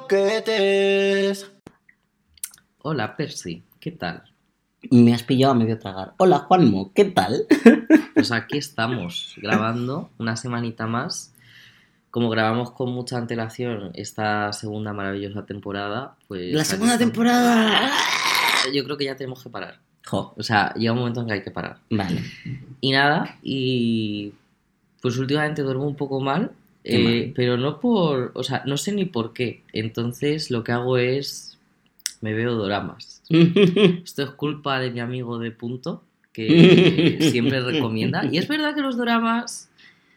croquetes. Hola, Percy, ¿qué tal? Me has pillado a medio tragar. Hola, Juanmo, ¿qué tal? Pues aquí estamos, grabando una semanita más. Como grabamos con mucha antelación esta segunda maravillosa temporada, pues... La segunda estamos. temporada. Yo creo que ya tenemos que parar. Jo, O sea, llega un momento en que hay que parar. vale. Y nada, y pues últimamente duermo un poco mal, eh, pero no por, o sea, no sé ni por qué. Entonces lo que hago es, me veo doramas. Esto es culpa de mi amigo de punto, que siempre recomienda. Y es verdad que los doramas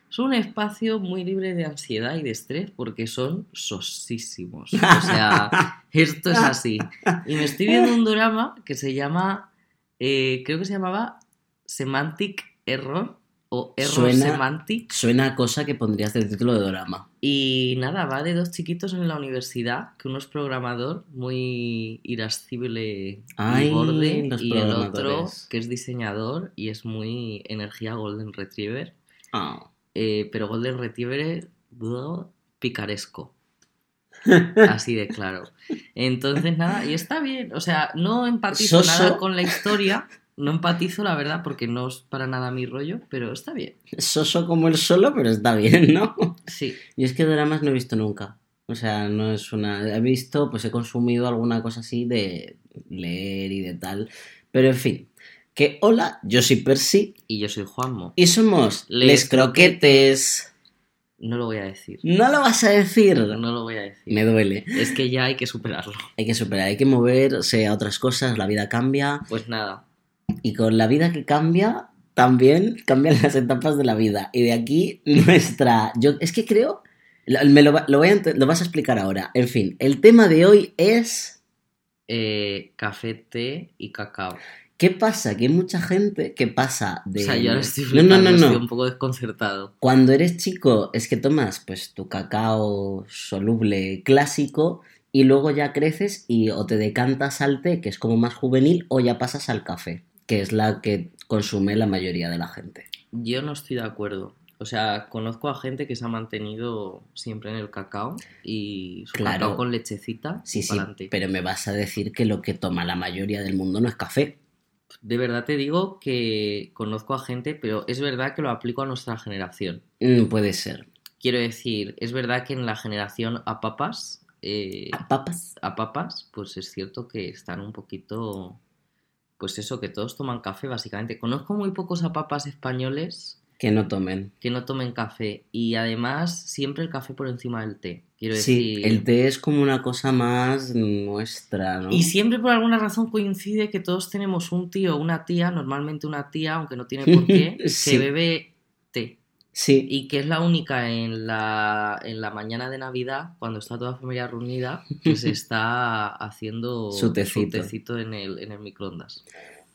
son un espacio muy libre de ansiedad y de estrés porque son sosísimos. O sea, esto es así. Y me estoy viendo un drama que se llama, eh, creo que se llamaba Semantic Error o Error Suena- Semantic. Suena a cosa que pondrías del título de drama. Y nada, va de dos chiquitos en la universidad, que uno es programador, muy irascible Ay, y borde, y el otro que es diseñador y es muy energía Golden Retriever, Ah. eh, pero Golden Retriever picaresco. Así de claro. Entonces, nada, y está bien. O sea, no empatizo Soso. nada con la historia. No empatizo, la verdad, porque no es para nada mi rollo, pero está bien. Soso como el solo, pero está bien, ¿no? Sí. Y es que dramas no he visto nunca. O sea, no es una. He visto, pues he consumido alguna cosa así de leer y de tal. Pero en fin. Que hola, yo soy Percy Y yo soy Juanmo. y somos Les Les Croquetes. No lo voy a decir. No lo vas a decir. No lo voy a decir. Me duele. Es que ya hay que superarlo. Hay que superar, hay que moverse a otras cosas. La vida cambia. Pues nada. Y con la vida que cambia, también cambian las etapas de la vida. Y de aquí nuestra... Yo, es que creo... lo- Me lo, lo voy a lo vas a explicar ahora. En fin, el tema de hoy es... Eh, café, té y cacao. ¿Qué pasa? Que hay mucha gente que pasa de... O sea, yo ahora estoy no, flipando, no, no, estoy no. un poco desconcertado. Cuando eres chico es que tomas pues tu cacao soluble clásico y luego ya creces y o te decantas al té, que es como más juvenil, o ya pasas al café, que es la que consume la mayoría de la gente. Yo no estoy de acuerdo. O sea, conozco a gente que se ha mantenido siempre en el cacao y su Claro. cacao con lechecita. Sí, sí, pero me vas a decir que lo que toma la mayoría del mundo no es café. De verdad te digo que conozco a gente, pero es verdad que lo aplico a nuestra generación. Mm, puede ser. Quiero decir, es verdad que en la generación a papas, eh, ¿A papas? a papas, pues es cierto que están un poquito, pues eso, que todos toman café básicamente. Conozco muy pocos a papas españoles Que no tomen. que no tomen café y además siempre el café por encima del té. Quiero Sí, decir, el té es como una cosa más nuestra, ¿no? y siempre por alguna razón coincide que todos tenemos un tío o una tía, normalmente una tía, aunque no tiene por qué, Sí. que bebe té. Sí, Y que es la única en la, en la mañana de Navidad, cuando está toda la familia reunida, que se está haciendo Su tecito. tecito en, el, en el microondas.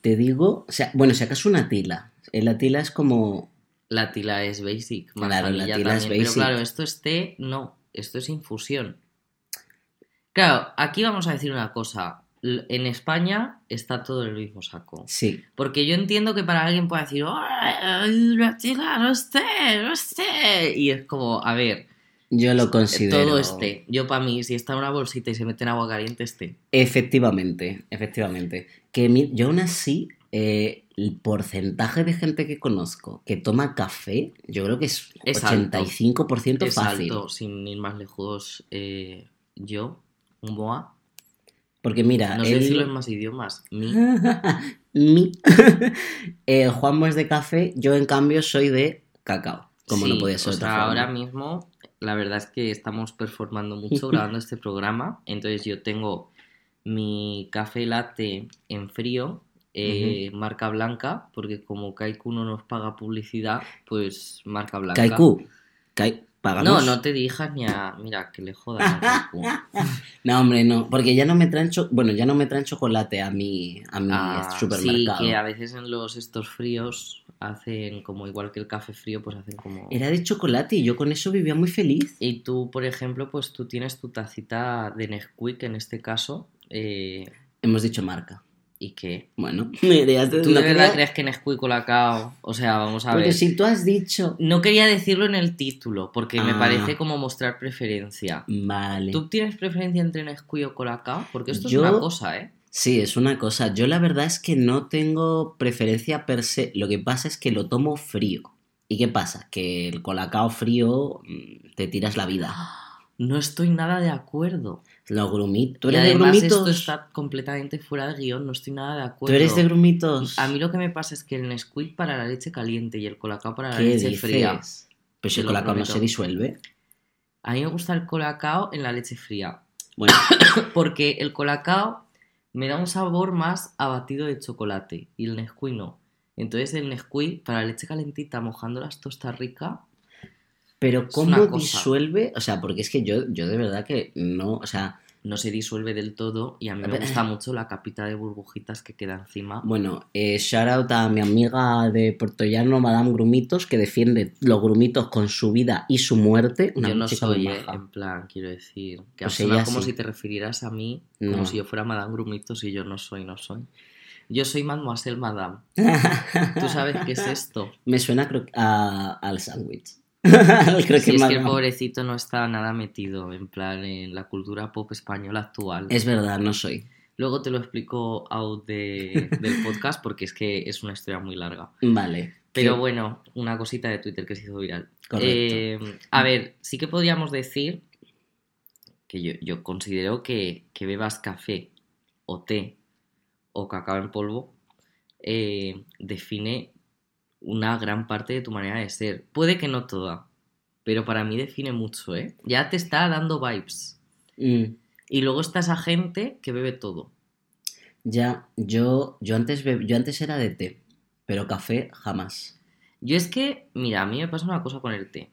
te digo, o sea, bueno, si acaso una tila. Eh, La tila es como... La tila es basic, Claro, la tila es también. Pero basic. claro, esto es té, no, esto es infusión. Claro, aquí vamos a decir una cosa. En España está todo en el mismo saco. Sí, Porque yo entiendo que para alguien pueda decir, "Ay, la tila no es té, no es té". Y es como, a ver, yo lo considero... todo es té. Yo para mí, si está en una bolsita y se mete en agua caliente, es té. Efectivamente, efectivamente. Que mi- yo aún así, eh, el porcentaje de gente que conozco que toma café, yo creo que es, Es alto. 85% Es fácil. alto, sin ir más lejos. eh, yo, un boa, Porque mira, no sé él- decirlo en más idiomas. Mi, Mi. eh, Juanmo es de café, yo en cambio soy de cacao, como no Sí, podía ser O sea, forma. ahora mismo, la verdad es que estamos performando mucho grabando este programa. Entonces, yo tengo mi café latte en frío, eh, marca blanca, porque como Kaiku no nos paga publicidad, pues marca blanca. Kaiku, Kai- No, páganos. no te dirijas ni a. Mira, que le jodan. No, hombre, no, porque ya no me traen cho- bueno, ya no me traen chocolate a mi, a mi Ah, sí, supermercado. que a veces en los estos fríos hacen como igual que el café frío, pues hacen como... Era de chocolate y yo con eso vivía muy feliz. Y tú, por ejemplo, pues tú tienes tu tacita de Nesquik en este caso, eh, Hemos dicho marca. ¿Y qué? Bueno, de ¿Tú no de verdad crees que Nesquik y Colacao? O sea, vamos a Pero ver. si tú has dicho. No quería decirlo en el título, porque me Ah. parece como mostrar preferencia. Vale. ¿Tú tienes preferencia entre Nesquik o Colacao? Porque esto Yo- es una cosa, ¿eh? Sí, es una cosa. Yo la verdad es que no tengo preferencia per se. Lo que pasa es que lo tomo frío. ¿Y qué pasa? Que el colacao frío mm, te tiras la vida. No estoy nada de acuerdo. Los grumitos. ¿Tú y eres de además grumitos? esto está completamente fuera de guion, no estoy nada de ¿Tú acuerdo. eres de grumitos? A mí lo que me pasa es que el Nesquik para la leche caliente y el Colacao para la ¿Qué leche dices? fría. Pero si el lo colacao no se disuelve. A mí me gusta el Colacao en la leche fría. Bueno, Porque el Colacao me da un sabor más a batido de chocolate y el Nesquik no. Entonces el Nesquik para la leche calentita mojando las tostas rica, pero ¿cómo cosa. disuelve? O sea, porque es que yo, yo de verdad que no. O sea, no se disuelve del todo y a mí me gusta mucho la capita de burbujitas que queda encima. bueno, eh, shout out a mi amiga de Puerto Llano, Madame Grumitos, que defiende los grumitos con su vida y su muerte. Una Yo no soy, eh, en plan, quiero decir, que Pues ella como sí. si te refirieras a mí, No. como si yo fuera Madame Grumitos y yo no soy, no soy. Yo soy Mademoiselle Madame. ¿Tú sabes qué es esto? Me suena a- al sándwich. Creo Si es que el pobrecito no está nada metido, en plan, en la cultura pop española actual. Es verdad, no soy. Luego te lo explico out de- del podcast porque es que es una historia muy larga. Vale. Pero que- bueno, una cosita de Twitter que se hizo viral. Correcto. Eh, a ver, sí que podríamos decir que yo, yo considero que, que bebas café o té o cacao en polvo eh, define una gran parte de tu manera de ser. Puede que no toda, pero para mí define mucho, ¿eh? Ya te está dando vibes. Mm, Y luego está esa gente que bebe todo. ya, yo, yo, antes beb- yo antes era de té, pero café jamás. Yo es que, mira, a mí me pasa una cosa con el té.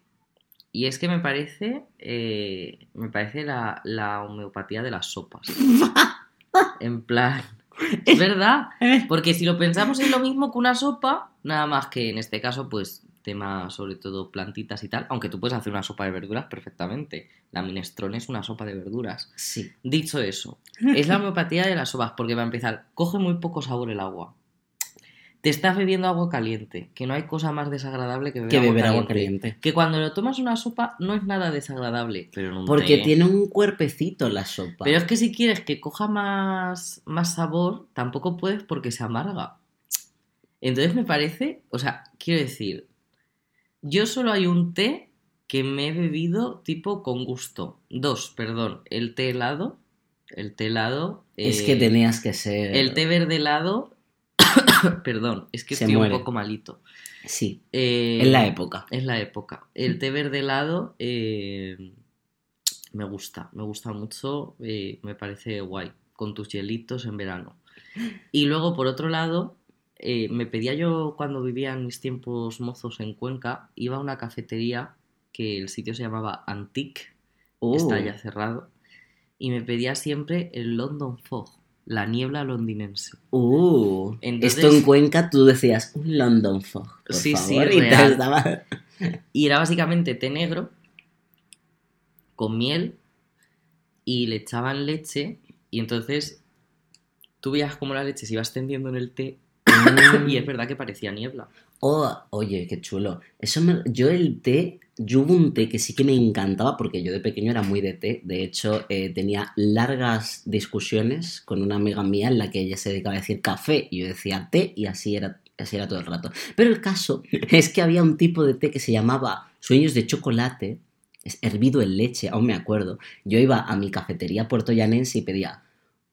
Y es que me parece, eh, me parece la, la homeopatía de las sopas. En plan, es verdad. Porque si lo pensamos es lo mismo que una sopa, nada más que en este caso, pues, tema sobre todo plantitas y tal. Aunque tú puedes hacer una sopa de verduras perfectamente. La minestrone es una sopa de verduras. Sí. Dicho eso, es la homeopatía de las sopas, porque va a empezar, coge muy poco sabor el agua. Te estás bebiendo agua caliente, que no hay cosa más desagradable que beber, Que agua, beber agua caliente. Que cuando lo tomas una sopa no es nada desagradable, pero Porque tiene un cuerpecito la sopa. Pero es que si quieres que coja más, más sabor, tampoco puedes porque se amarga. Entonces me parece, o sea, quiero decir, yo solo hay un té que me he bebido tipo con gusto. Dos, perdón, el té helado. El té helado. Es eh, que tenías que ser. El té verde helado. perdón, es que Se estoy muere. un poco malito. Sí, Eh, en la época. es la época. El té verde helado eh, me gusta, me gusta mucho, eh, me parece guay, con tus hielitos en verano. Y luego, por otro lado, eh, me pedía yo cuando vivía en mis tiempos mozos en Cuenca, iba a una cafetería que el sitio se llamaba Antique, está ya cerrado, y me pedía siempre el London Fog, la niebla londinense. uh. Entonces- Esto en Cuenca tú decías un London Fog. Por Sí, sí, y te real. estaba- Y era básicamente té negro con miel y le echaban leche y entonces tú veías cómo la leche se iba extendiendo en el té y es verdad que parecía niebla. Oh, oye, qué chulo. Eso me- yo el té, yo hubo un té que sí que me encantaba porque yo de pequeño era muy de té. De hecho, eh, tenía largas discusiones con una amiga mía en la que ella se dedicaba a decir café y yo decía té y así era, así era todo el rato. Pero el caso es que había un tipo de té que se llamaba sueños de chocolate, hervido en leche, aún me acuerdo. Yo iba a mi cafetería puertollanense y pedía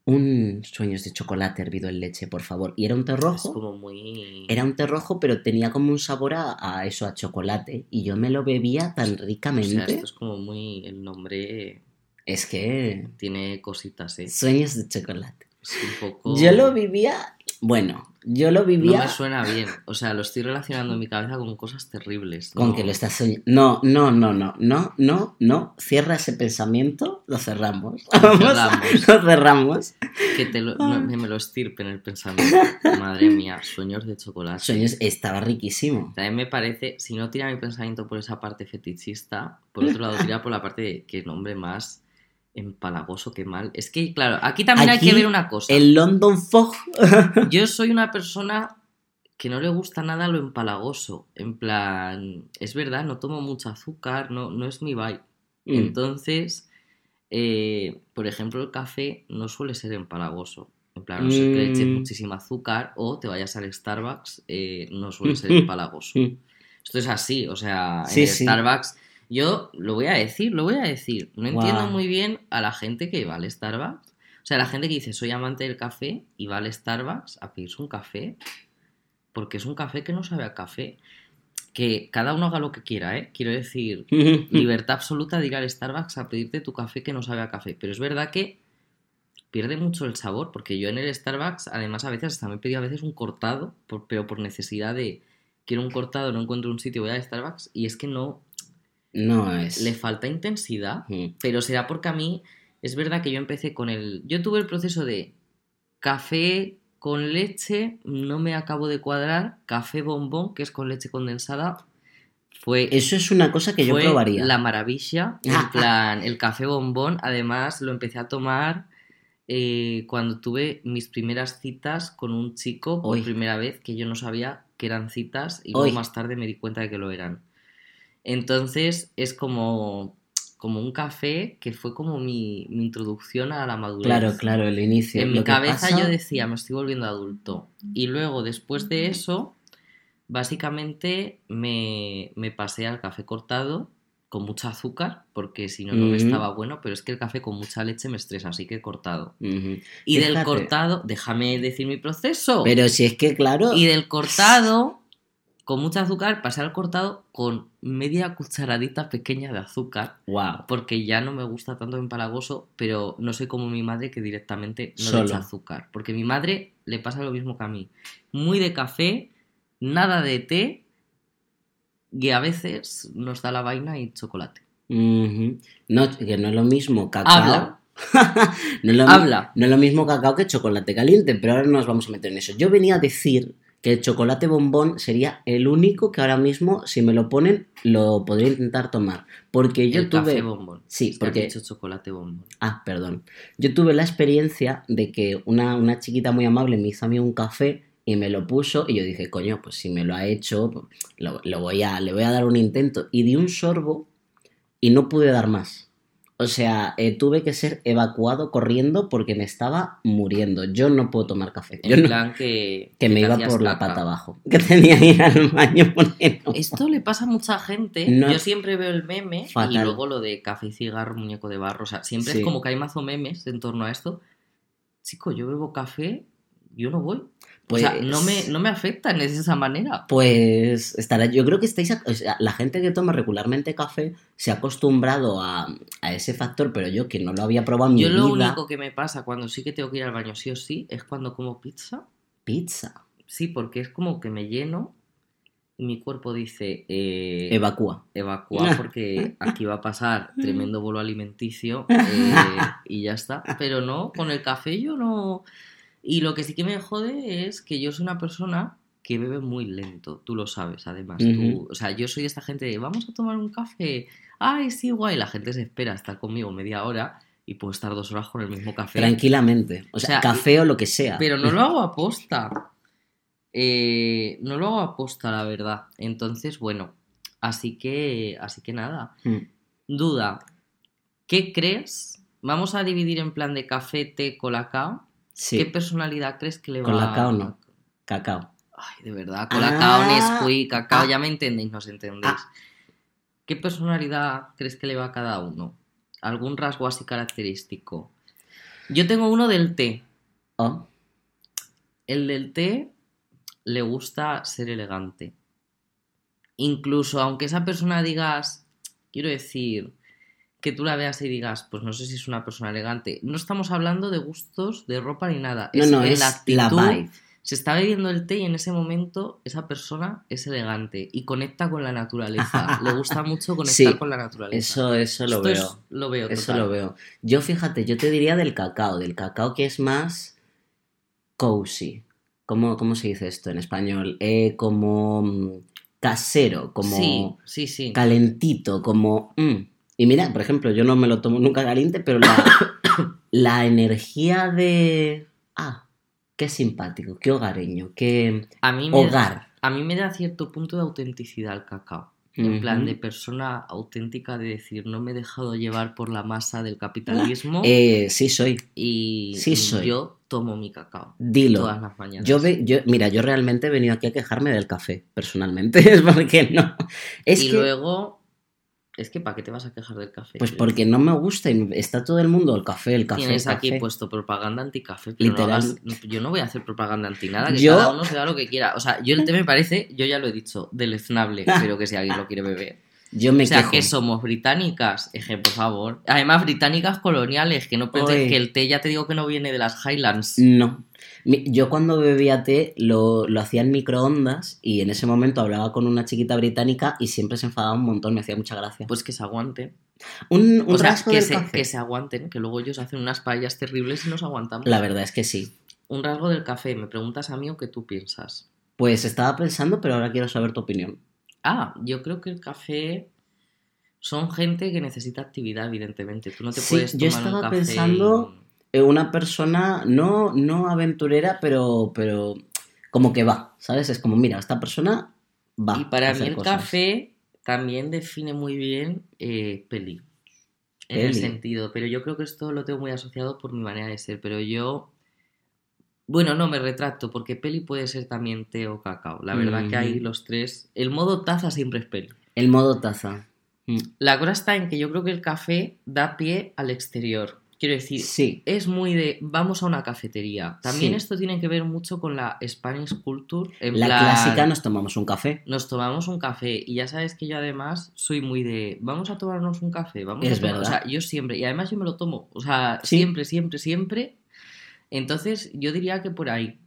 un sueños de chocolate hervido en leche, por favor. Y era un té Es rojo. como muy... Era un té rojo, pero tenía como un sabor a, a eso, a chocolate. Y yo me lo bebía tan O sea, ricamente. esto es como muy... El nombre Es que. tiene cositas, ¿eh? Sueños de chocolate. Es un poco... Yo lo vivía. Bueno, yo lo No vivía me suena bien. O sea, lo estoy relacionando en mi cabeza con cosas terribles. con No. que lo estás soñando. No, no, no, no, no, no, no. Cierra ese pensamiento, lo cerramos. A- cerramos. Lo cerramos. Que te lo, no, me lo estirpen el pensamiento. Madre mía, sueños de chocolate. Sueños estaba riquísimo. También me parece, si no tira mi pensamiento por esa parte fetichista, por otro lado tira por la parte de qué nombre más Empalagoso, qué mal. Es que, claro, aquí también hay que ver una cosa. El London Fog. Yo soy una persona que no le gusta nada lo empalagoso. En plan, es verdad, no tomo mucho azúcar, no, no es mi vibe. Mm. Entonces, eh, por ejemplo, el café no suele ser empalagoso. En plan, no sé que le eches Mm. muchísimo azúcar o te vayas al Starbucks, eh, no suele ser empalagoso. Mm. Esto es así, o sea, en Sí, el sí. Starbucks, yo lo voy a decir, lo voy a decir. No entiendo muy bien a la gente que va al Starbucks. O sea, la gente que dice soy amante del café y va al Starbucks a pedirse un café, porque es un café que no sabe a café. Que cada uno haga lo que quiera, ¿eh? Quiero decir, libertad absoluta de ir al Starbucks a pedirte tu café que no sabe a café. Pero es verdad que pierde mucho el sabor, porque yo en el Starbucks, además, a veces hasta me he pedido a veces un cortado, por- pero por necesidad de quiero un cortado, no encuentro un sitio, voy al Starbucks, y es que no, No es. le falta intensidad, Mm. pero será porque a mí es verdad que yo empecé con el... Yo tuve el proceso de café con leche, no me acabo de cuadrar, café bombón, que es con leche condensada, fue... Eso es una cosa que yo fue probaría. La maravilla, en plan, el café bombón, además lo empecé a tomar eh, cuando tuve mis primeras citas con un chico por primera vez, que yo no sabía que eran citas y luego más tarde me di cuenta de que lo eran. Entonces es como, como un café que fue como mi, mi introducción a la madurez. Claro, claro, el inicio. En Lo mi cabeza pasa- yo decía, me estoy volviendo adulto. Y luego, después de eso, básicamente me, me pasé al café cortado con mucha azúcar, porque si no, no me estaba bueno, pero es que el café con mucha leche me estresa, así que cortado. Ujú. Y del cortado, déjame decir mi proceso. Pero si es que, claro. Y del cortado, con mucha azúcar, pasé al cortado con media cucharadita pequeña de azúcar Wow. porque ya no me gusta tanto empalagoso, pero no soy como mi madre que directamente no Solo. le echa azúcar. Porque mi madre le pasa lo mismo que a mí. Muy de café, nada de té y a veces nos da la vaina y chocolate. No, que no es lo mismo cacao. Habla. no, es lo, Habla. no es lo mismo cacao que chocolate caliente, pero ahora no nos vamos a meter en eso. Yo venía a decir que el chocolate bombón sería el único que ahora mismo, si me lo ponen, lo podría intentar tomar. Porque yo el tuve. café bombón. Sí, Es porque- dicho chocolate bombón. Ah, perdón. Yo tuve la experiencia de que una, una chiquita muy amable me hizo a mí un café y me lo puso y yo dije, coño, pues si me lo ha hecho, pues, lo, lo voy a, le voy a dar un intento. Y di un sorbo y no pude dar más. O sea, eh, tuve que ser evacuado corriendo porque me estaba muriendo. Yo no puedo tomar café. Yo En no- plan que... que me iba por la caca. pata abajo. Que tenía que ir al baño porque no. Esto le pasa a mucha gente. No. Yo siempre veo el meme y luego lo de café y cigarro, muñeco de barro. O sea, siempre Sí. es como que hay mazo memes en torno a esto. Chico, yo bebo café, yo no voy. Pues, o sea, no me, no me afecta de esa manera. Pues estará, yo creo que estáis, ac- o sea, la gente que toma regularmente café se ha acostumbrado a, a ese factor, pero yo que no lo había probado en Yo mi lo vida, único que me pasa cuando sí que tengo que ir al baño sí o sí es cuando como pizza. pizza, Sí, porque es como que me lleno y mi cuerpo dice eh, evacúa. evacuar porque aquí va a pasar tremendo bolo alimenticio eh, y ya está. Pero no, con el café yo no... Y lo que sí que me jode es que yo soy una persona que bebe muy lento, tú lo sabes además. tú- o sea, yo soy esta gente de vamos a tomar un café, ay, sí, guay, la gente se espera a estar conmigo media hora y puedo estar dos horas con el mismo café. Tranquilamente. O sea, O sea, café o lo que sea. Pero no lo hago aposta. Eh, no lo hago aposta, la verdad. Entonces, bueno, así que, así que nada. Mm. Duda, ¿qué crees? Vamos a dividir en plan de café, té, colacao. Sí, ¿Qué personalidad crees que le va Colacao no. cacao. Ay, de verdad, colacao, Ah. Nesquik, cacao, Ah. ya me entendéis, nos entendéis. Ah. ¿Qué personalidad crees que le va a cada uno? ¿Algún rasgo así característico? Yo tengo uno del té. Oh, El del té le gusta ser elegante. Incluso aunque esa persona digas, quiero decir, que tú la veas y digas, pues no sé si es una persona elegante. No estamos hablando de gustos de ropa ni nada. no, Es no, es la la actitud. vibe. Se está bebiendo el té y en ese momento esa persona es elegante y conecta con la naturaleza. Le gusta mucho conectar Sí, con la naturaleza. Eso, eso lo Esto es- veo. lo veo. Eso total. lo veo. Yo fíjate, yo te diría del cacao, del cacao que es más cozy. ¿Cómo, cómo se dice esto en español? Eh, como mm, casero, como Sí, sí, sí. calentito, como... mm, Y mira, por ejemplo, yo no me lo tomo nunca caliente, pero la, la energía de... Ah, qué simpático, qué hogareño, qué A mí me, hogar. a mí me da cierto punto de autenticidad el cacao. En plan de persona auténtica de decir, no me he dejado llevar por la masa del capitalismo Eh, sí, soy. y sí soy. yo tomo mi cacao Dilo. todas las mañanas. Yo, ve, yo, mira, yo realmente he venido aquí a quejarme del café, personalmente. Es porque no. Es y que, luego, es que ¿para qué te vas a quejar del café? pues porque no me gusta y está todo el mundo el café, el café, Tienes el aquí puesto propaganda anti-café, no Literal. hagas- yo no voy a hacer propaganda anti nada, que Yo- cada uno se da lo que quiera. O sea, yo el té me parece, yo ya lo he dicho, deleznable, pero que si alguien lo quiere beber. Yo me o sea, quejo. que somos británicas, que, por favor. Además, británicas coloniales, que no Oye. que el té ya te digo que no viene de las Highlands. No. Yo cuando bebía té lo, lo hacía en microondas y en ese momento hablaba con una chiquita británica y siempre se enfadaba un montón, me hacía mucha gracia. Pues que se aguanten. un un O sea, rasgo que del se, café. que se aguanten, que luego ellos hacen unas paellas terribles y nos aguantamos. La verdad es que sí. Un rasgo del café, me preguntas a mí o qué tú piensas. Pues estaba pensando, pero ahora quiero saber tu opinión. Ah, yo creo que el café son gente que necesita actividad, evidentemente. Tú no te Sí, puedes yo tomar un estaba café pensando- Una persona no, no aventurera, pero, pero como que va, ¿sabes? Es como, mira, esta persona va. Y para a mí el cosas. café también define muy bien eh, peli. En el sentido, pero yo creo que esto lo tengo muy asociado por mi manera de ser, pero yo... Bueno, no, me retracto, porque peli puede ser también té o cacao. La verdad que hay Ujú. los tres... El modo taza siempre es peli. El modo taza. Mm. La cosa está en que yo creo que el café da pie al exterior. Quiero decir, Sí, es muy de vamos a una cafetería. También Sí. esto tiene que ver mucho con la Spanish culture. En la plan, clásica nos tomamos un café. nos tomamos un café y ya sabes que yo además soy muy de vamos a tomarnos un café, vamos Es a tomar, o verdad. sea, yo siempre y además yo me lo tomo, o sea, Sí. siempre, siempre, siempre. Entonces, yo diría que por ahí.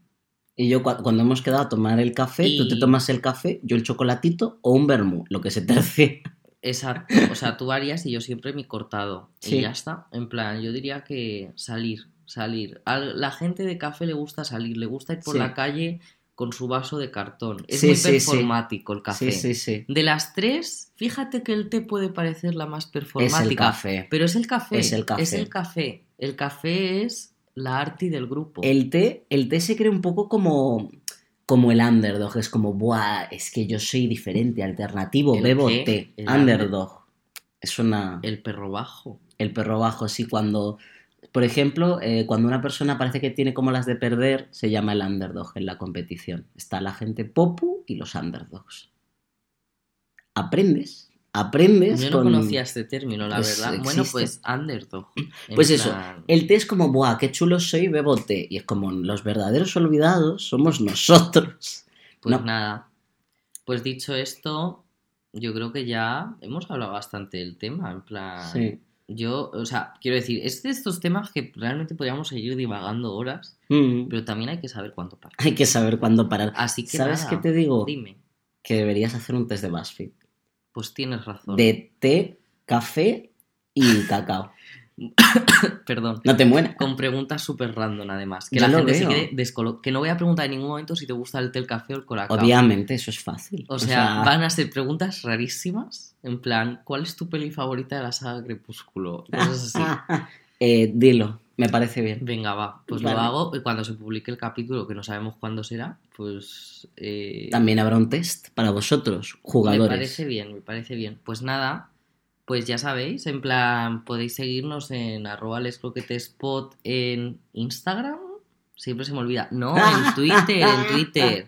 Y yo cua- cuando hemos quedado a tomar el café, tú te Y- tomas el café, yo el chocolatito o un vermú, lo que se te hace. Exacto, o sea, tú harías y yo siempre mi cortado. Sí. Y ya está. En plan, yo diría que salir, salir. A la gente de café le gusta salir, le gusta ir por Sí. la calle con su vaso de cartón. Es Sí, muy performático el café. Sí, sí, sí. De las tres, fíjate que el té puede parecer la más Es performática. el café. Pero es el café. Es el café. Es el café. El café es la arti del grupo. El té, el té se cree un poco como, como el underdog. Es como, buah, es que yo soy diferente, alternativo, ¿El bebo té. Underdog. Es una... El perro bajo. El perro bajo, sí, cuando... Por ejemplo, eh, cuando una persona parece que tiene como las de perder, se llama el underdog en la competición. Está la gente popu y los underdogs. Aprendes, aprendes Yo no con... conocía este término, la Pues verdad. Bueno, pues underdog. Pues eso, El té es como, buah, qué chulo soy, bebo té. Y es como, los verdaderos olvidados somos nosotros. Pues No. nada. Pues dicho esto, yo creo que ya hemos hablado bastante del tema. En plan, Sí. yo, o sea, quiero decir, es de estos temas que realmente podríamos seguir divagando horas, Mm. pero también hay que saber cuándo parar. Hay que saber cuándo parar. Así que ¿Sabes nada, qué te digo? Dime, Que deberías hacer un test de BuzzFeed. Pues tienes razón. De té, café y cacao. Perdón. No te mueras. Con preguntas súper random, además. Que Yo la gente se veo. quede descolo- Que no voy a preguntar en ningún momento si te gusta el té, el café o el colacao. Obviamente, eso es fácil. O sea, van a ser preguntas rarísimas. En plan, ¿cuál es tu peli favorita de la saga Crepúsculo? Cosas así. Eh, dilo, me parece bien. Venga, va, pues Vale. lo hago. Y cuando se publique el capítulo, que no sabemos cuándo será, pues. eh, También habrá un test para vosotros, Me jugadores. parece bien, me parece bien. Pues nada, pues ya sabéis, en plan, podéis seguirnos en arroba lescroquetespot en Instagram. Siempre se me olvida. No, en Twitter, en Twitter.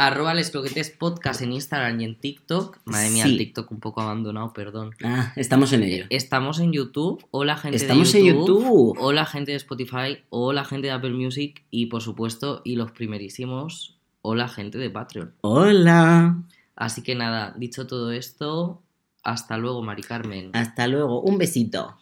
Arroba lescroquetespodcast en Instagram y en TikTok. Madre mía, Sí. el TikTok un poco abandonado, perdón. Ah, estamos en ello. Estamos en YouTube. Hola gente Estamos de en YouTube. YouTube. Hola gente de Spotify. Hola gente de Apple Music. Y por supuesto, y los primerísimos, hola gente de Patreon. Hola. Así que nada, dicho todo esto, hasta luego, Mari Carmen. Hasta luego. Un besito.